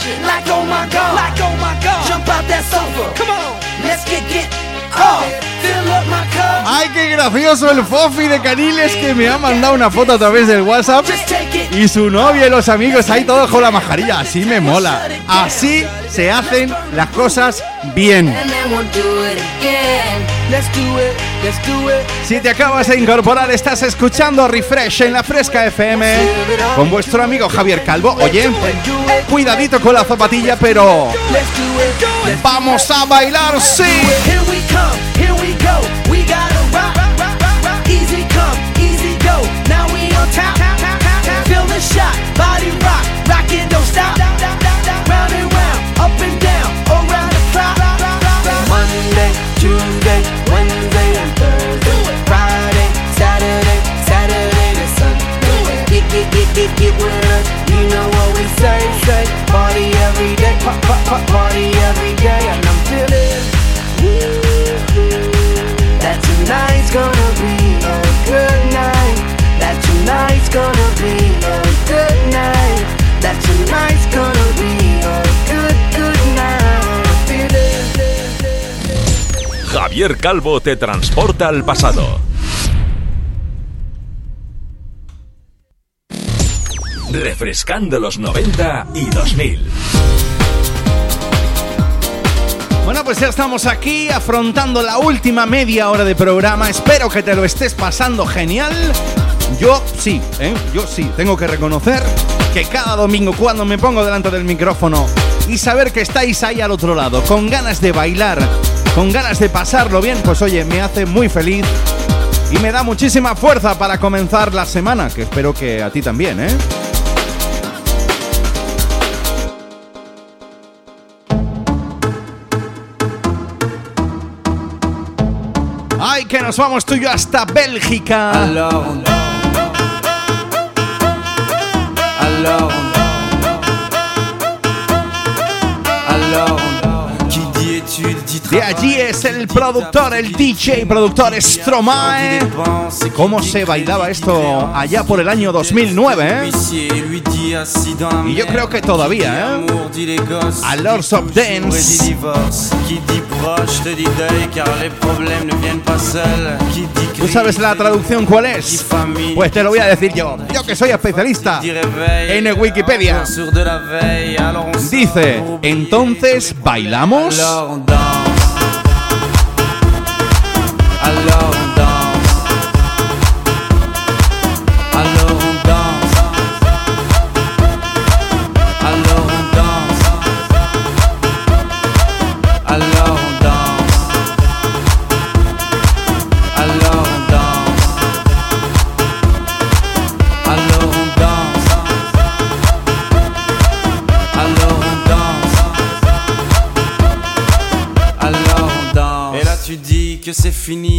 Smash it. Like oh my god. Like oh my god. Jump out that sofa. Come on. Let's get get off. Fill up my cup. ¡Ay, qué gracioso el Fofi de Caniles que me ha mandado una foto a través del WhatsApp! Y su novia y los amigos ahí todos con la majarilla. Así me mola. Así se hacen las cosas bien. Si te acabas de incorporar, estás escuchando Refresh en la Fresca FM con vuestro amigo Javier Calvo. Oye, cuidadito con la zapatilla, pero vamos a bailar, sí. Javier Calvo te transporta al pasado. Refrescando los 90 y 2000. Bueno, pues ya estamos aquí afrontando la última media hora de programa. Espero que te lo estés pasando genial. Yo sí, ¿eh? yo sí, tengo que reconocer que cada domingo cuando me pongo delante del micrófono y saber que estáis ahí al otro lado, con ganas de bailar, con ganas de pasarlo bien, pues oye, me hace muy feliz y me da muchísima fuerza para comenzar la semana, que espero que a ti también, ¿eh? Que nos vamos tú y yo hasta Bélgica! De allí es el productor, el DJ productor Stromae. ¿Cómo se bailaba esto allá por el año 2009, eh? Y yo creo que todavía, ¿eh? A Lords of Dance. ¿Tú sabes la traducción cuál es? Pues te lo voy a decir yo. Yo que soy especialista en Wikipedia. Dice, entonces, ¿bailamos? alone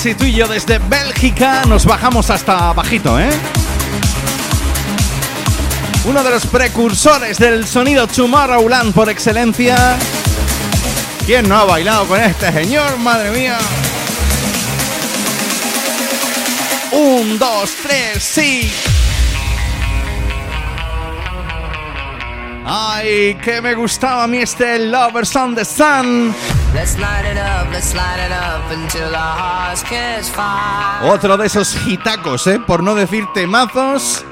si tú y yo desde Bélgica nos bajamos hasta bajito, eh? Uno de los precursores del sonido Tomorrowland por excelencia. ¿Quién no ha bailado con este señor? Madre mía. Un, dos, tres, sí. Ay, que me gustaba a mí este Lovers on the Sun. Let's light it up, let's light it up until our hearts catch fire. Otro de esos hitacos, ¿eh? Por no decir temazos.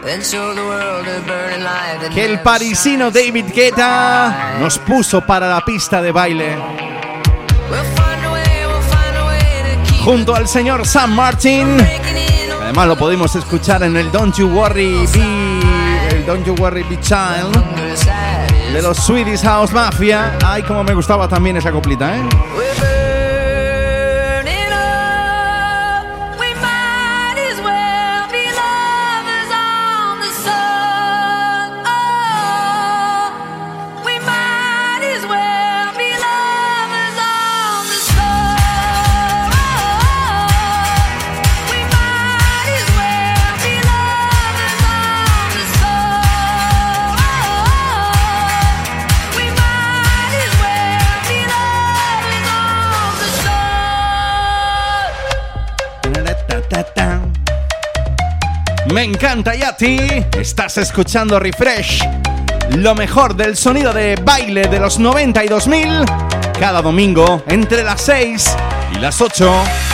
Que el parisino David Guetta nos puso para la pista de baile. Junto al señor Sam Martin. Además lo pudimos escuchar en el Don't You Worry Be, el Don't You Worry Be Child de los Swedish House Mafia. Ay, como me gustaba también esa coplita, ¿eh? Me encanta y a ti. Estás escuchando Refresh. Lo mejor del sonido de baile de los 90 y 2000. Cada domingo entre las 6 y las 8.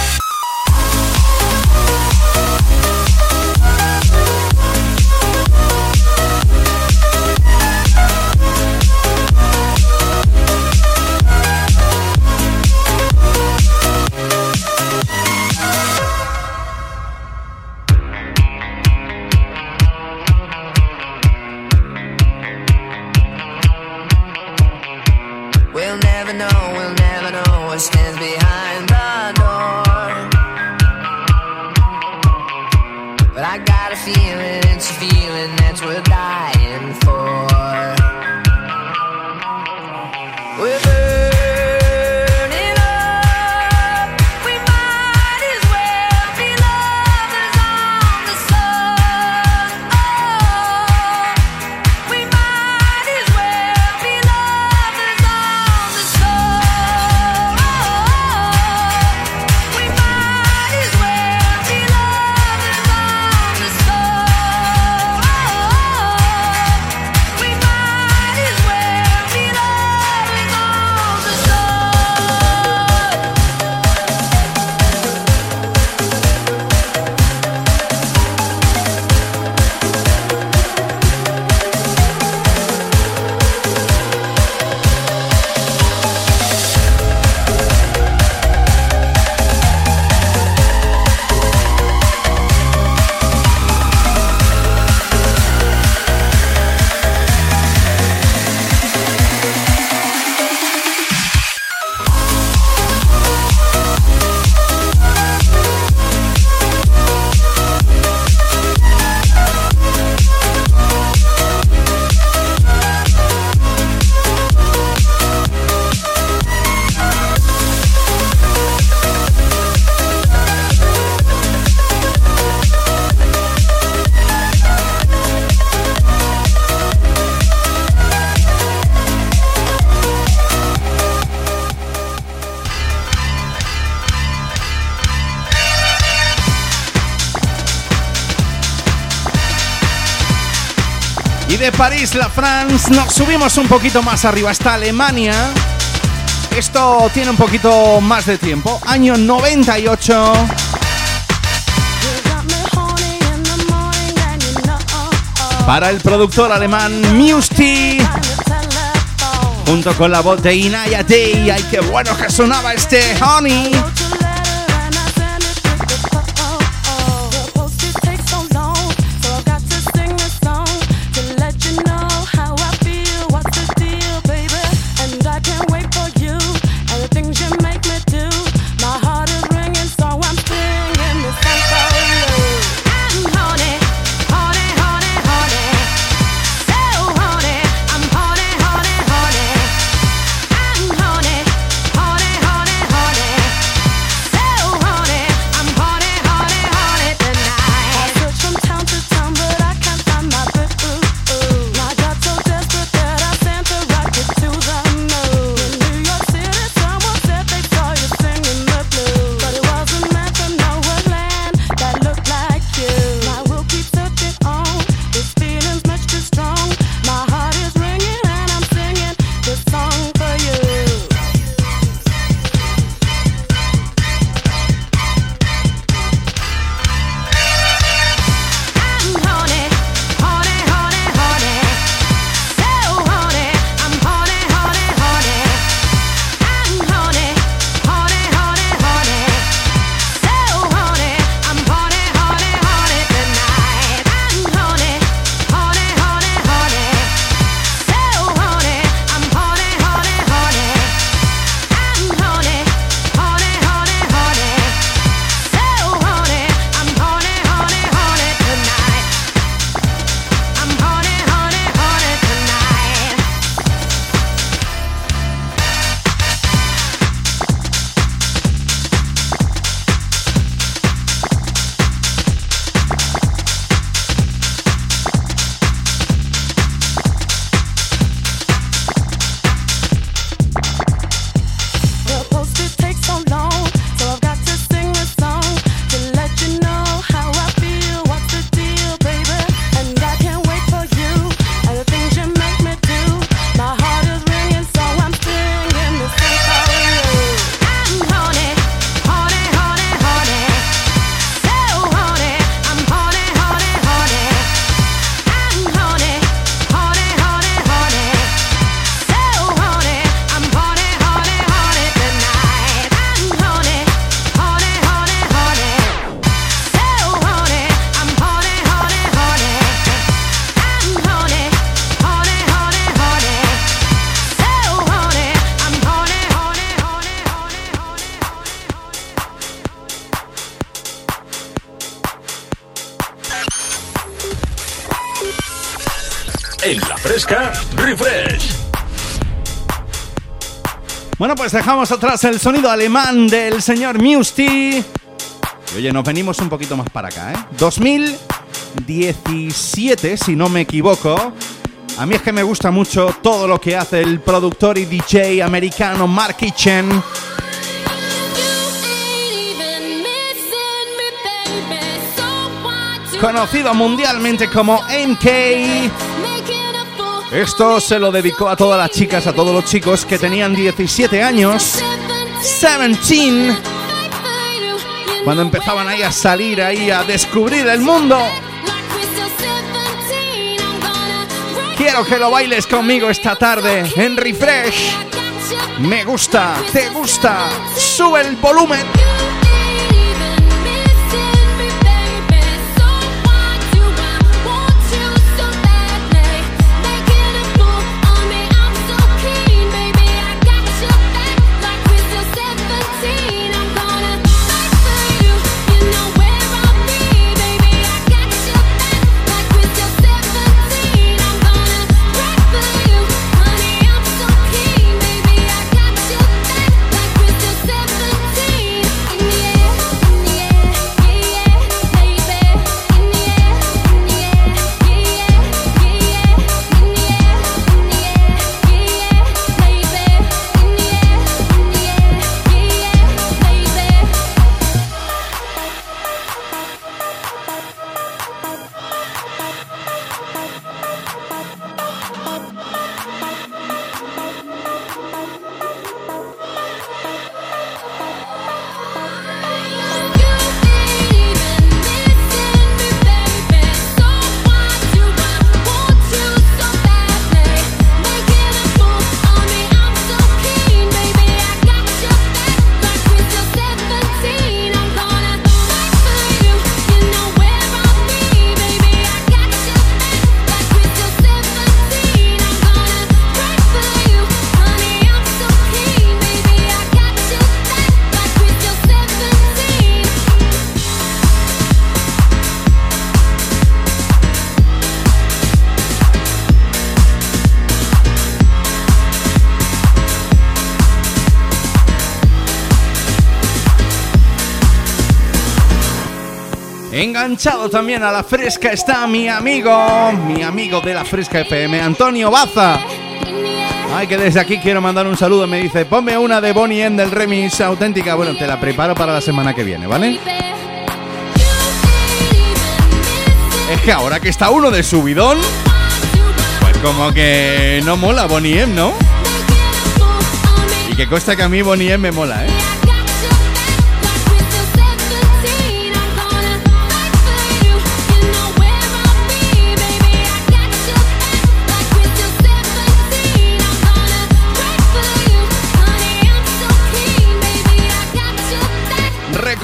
De París, la France, nos subimos un poquito más arriba hasta Alemania. Esto tiene un poquito más de tiempo. Año 98. Para el productor alemán Musti. Junto con la voz de Inaya Day. Ay, qué bueno que sonaba este Honey. Dejamos atrás el sonido alemán del señor Musti. Y oye, nos venimos un poquito más para acá, ¿eh? 2017, si no me equivoco. A mí es que me gusta mucho todo lo que hace el productor y DJ americano Mark Kitchen. Conocido mundialmente como MK. Esto se lo dedicó a todas las chicas, a todos los chicos que tenían 17 años. 17. Cuando empezaban ahí a salir, ahí a descubrir el mundo. Quiero que lo bailes conmigo esta tarde en Refresh. Me gusta, te gusta. Sube el volumen. Enganchado también a la fresca está mi amigo, mi amigo de la fresca FM, Antonio Baza. Ay, que desde aquí quiero mandar un saludo. Me dice, ponme una de Bonnie M del remix auténtica. Bueno, te la preparo para la semana que viene, ¿vale? Es que ahora que está uno de subidón, pues como que no mola Bonnie M, ¿no? Y que cuesta que a mí Bonnie M me mola, ¿eh?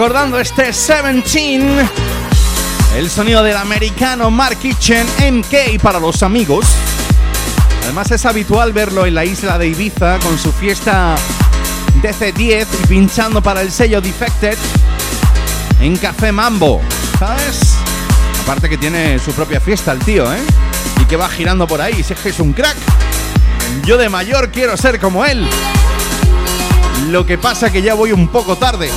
Recordando este 17. El sonido del americano Mark Kitchen MK para los amigos. Además es habitual verlo en la isla de Ibiza con su fiesta DC10 y pinchando para el sello Defected en Café Mambo, ¿sabes? Aparte que tiene su propia fiesta el tío, ¿eh? Y que va girando por ahí, si es que es un crack. Yo de mayor quiero ser como él. Lo que pasa que ya voy un poco tarde.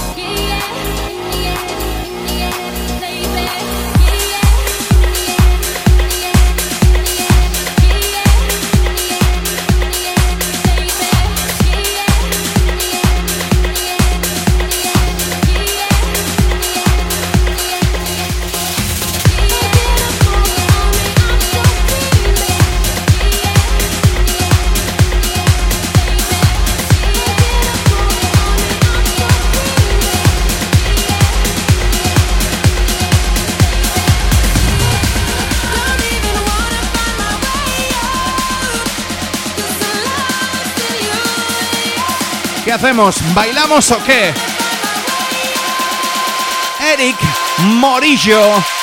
Hacemos? ¿Bailamos o qué? Eric Morillo.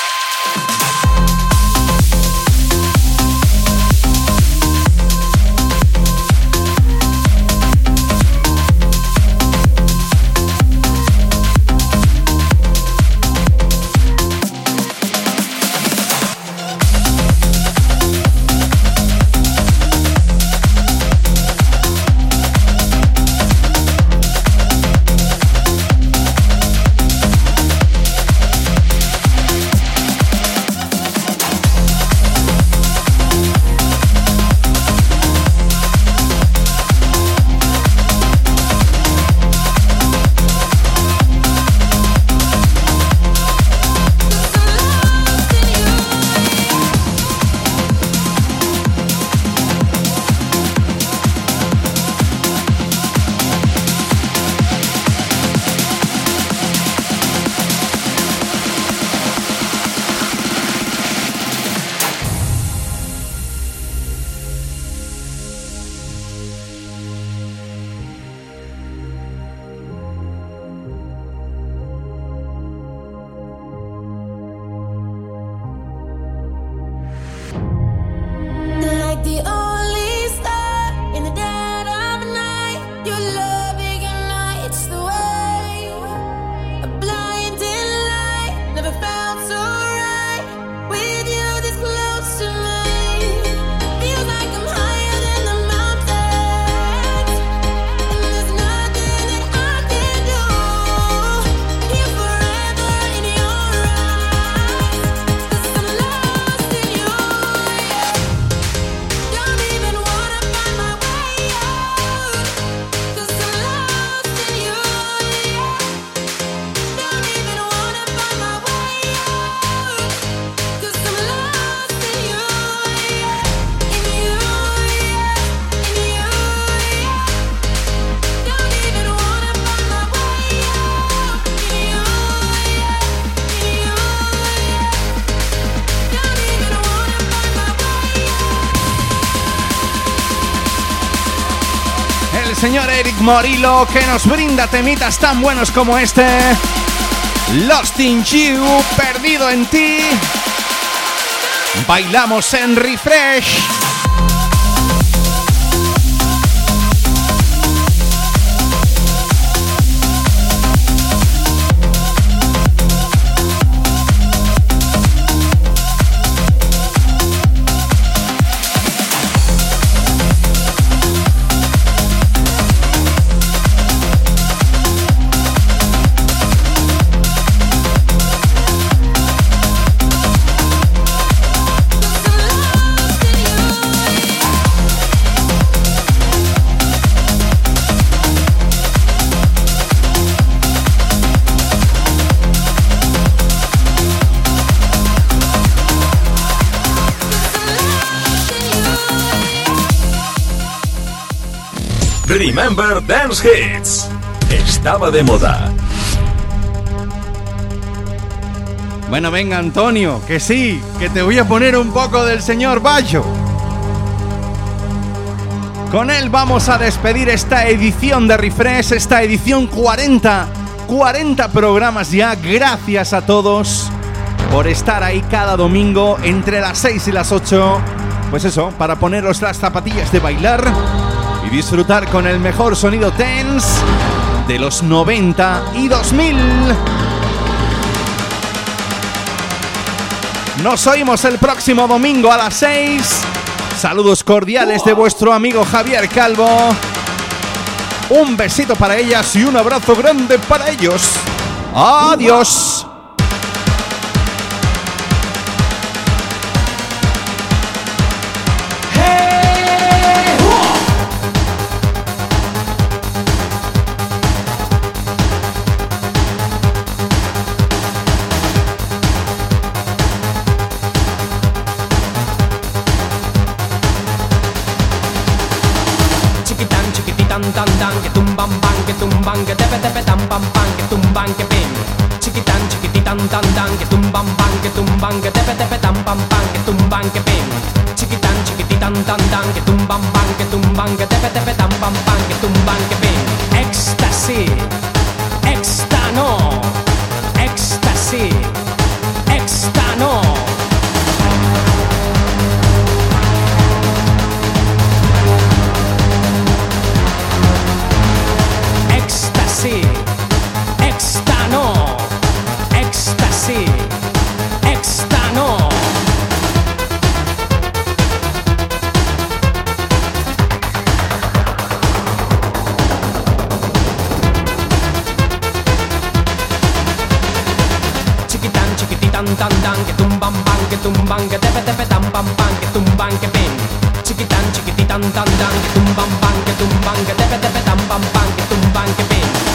Morillo que nos brinda temitas tan buenos como este. Lost in You, perdido en ti. Bailamos en refresh. Remember Dance Hits. Estaba de moda. Bueno, venga Antonio, que sí, que te voy a poner un poco del señor Bayo. Con él vamos a despedir esta edición de Refresh, esta edición 40. 40 programas ya, gracias a todos por estar ahí cada domingo entre las 6 y las 8. Pues eso, para poneros las zapatillas de bailar y disfrutar con el mejor sonido tense de los 90 y 2000. Nos oímos el próximo domingo a las 6. Saludos cordiales de vuestro amigo Javier Calvo. Un besito para ellas y un abrazo grande para ellos. Adiós. Tumban, pan, que tumban, que tepe, tepe, tan, pan, pan, que tumban, que pim. Chiquitan, chiquititan, tan, tan, que tumban, pan, que tumban, que tepe, tepe, tan, pan, pan, que tumban, que pim. Chiquitan, chiquititan, tan, tan, que tumban, pan, que tumban, que tepe, tepe, tan, pan, pan, que tumban, que pim. Éxtasis, éxtano, éxtasis, éxtano. Éxtasis, éxtano, éxtasis, éxtano. Chiquitan, chiquititan, tan, tan, que tumban, pan, que tumban, que tepe, tepe, tan, pan, pan, que tumban, que pin. Chiquitan, chiquititan, tan, tan, que tumban, pan, que tumban, que tepe, tepe, tan, pan, pan, que tumban, que pin.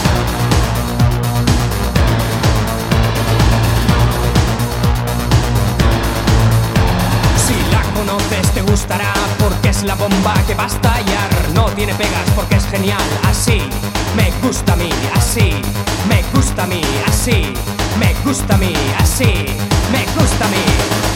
Si la conoces te gustará porque es la bomba que va a estallar. No tiene pegas porque es genial. Así me gusta a mí, así me gusta a mí, así me gusta a mí, así me gusta a mí.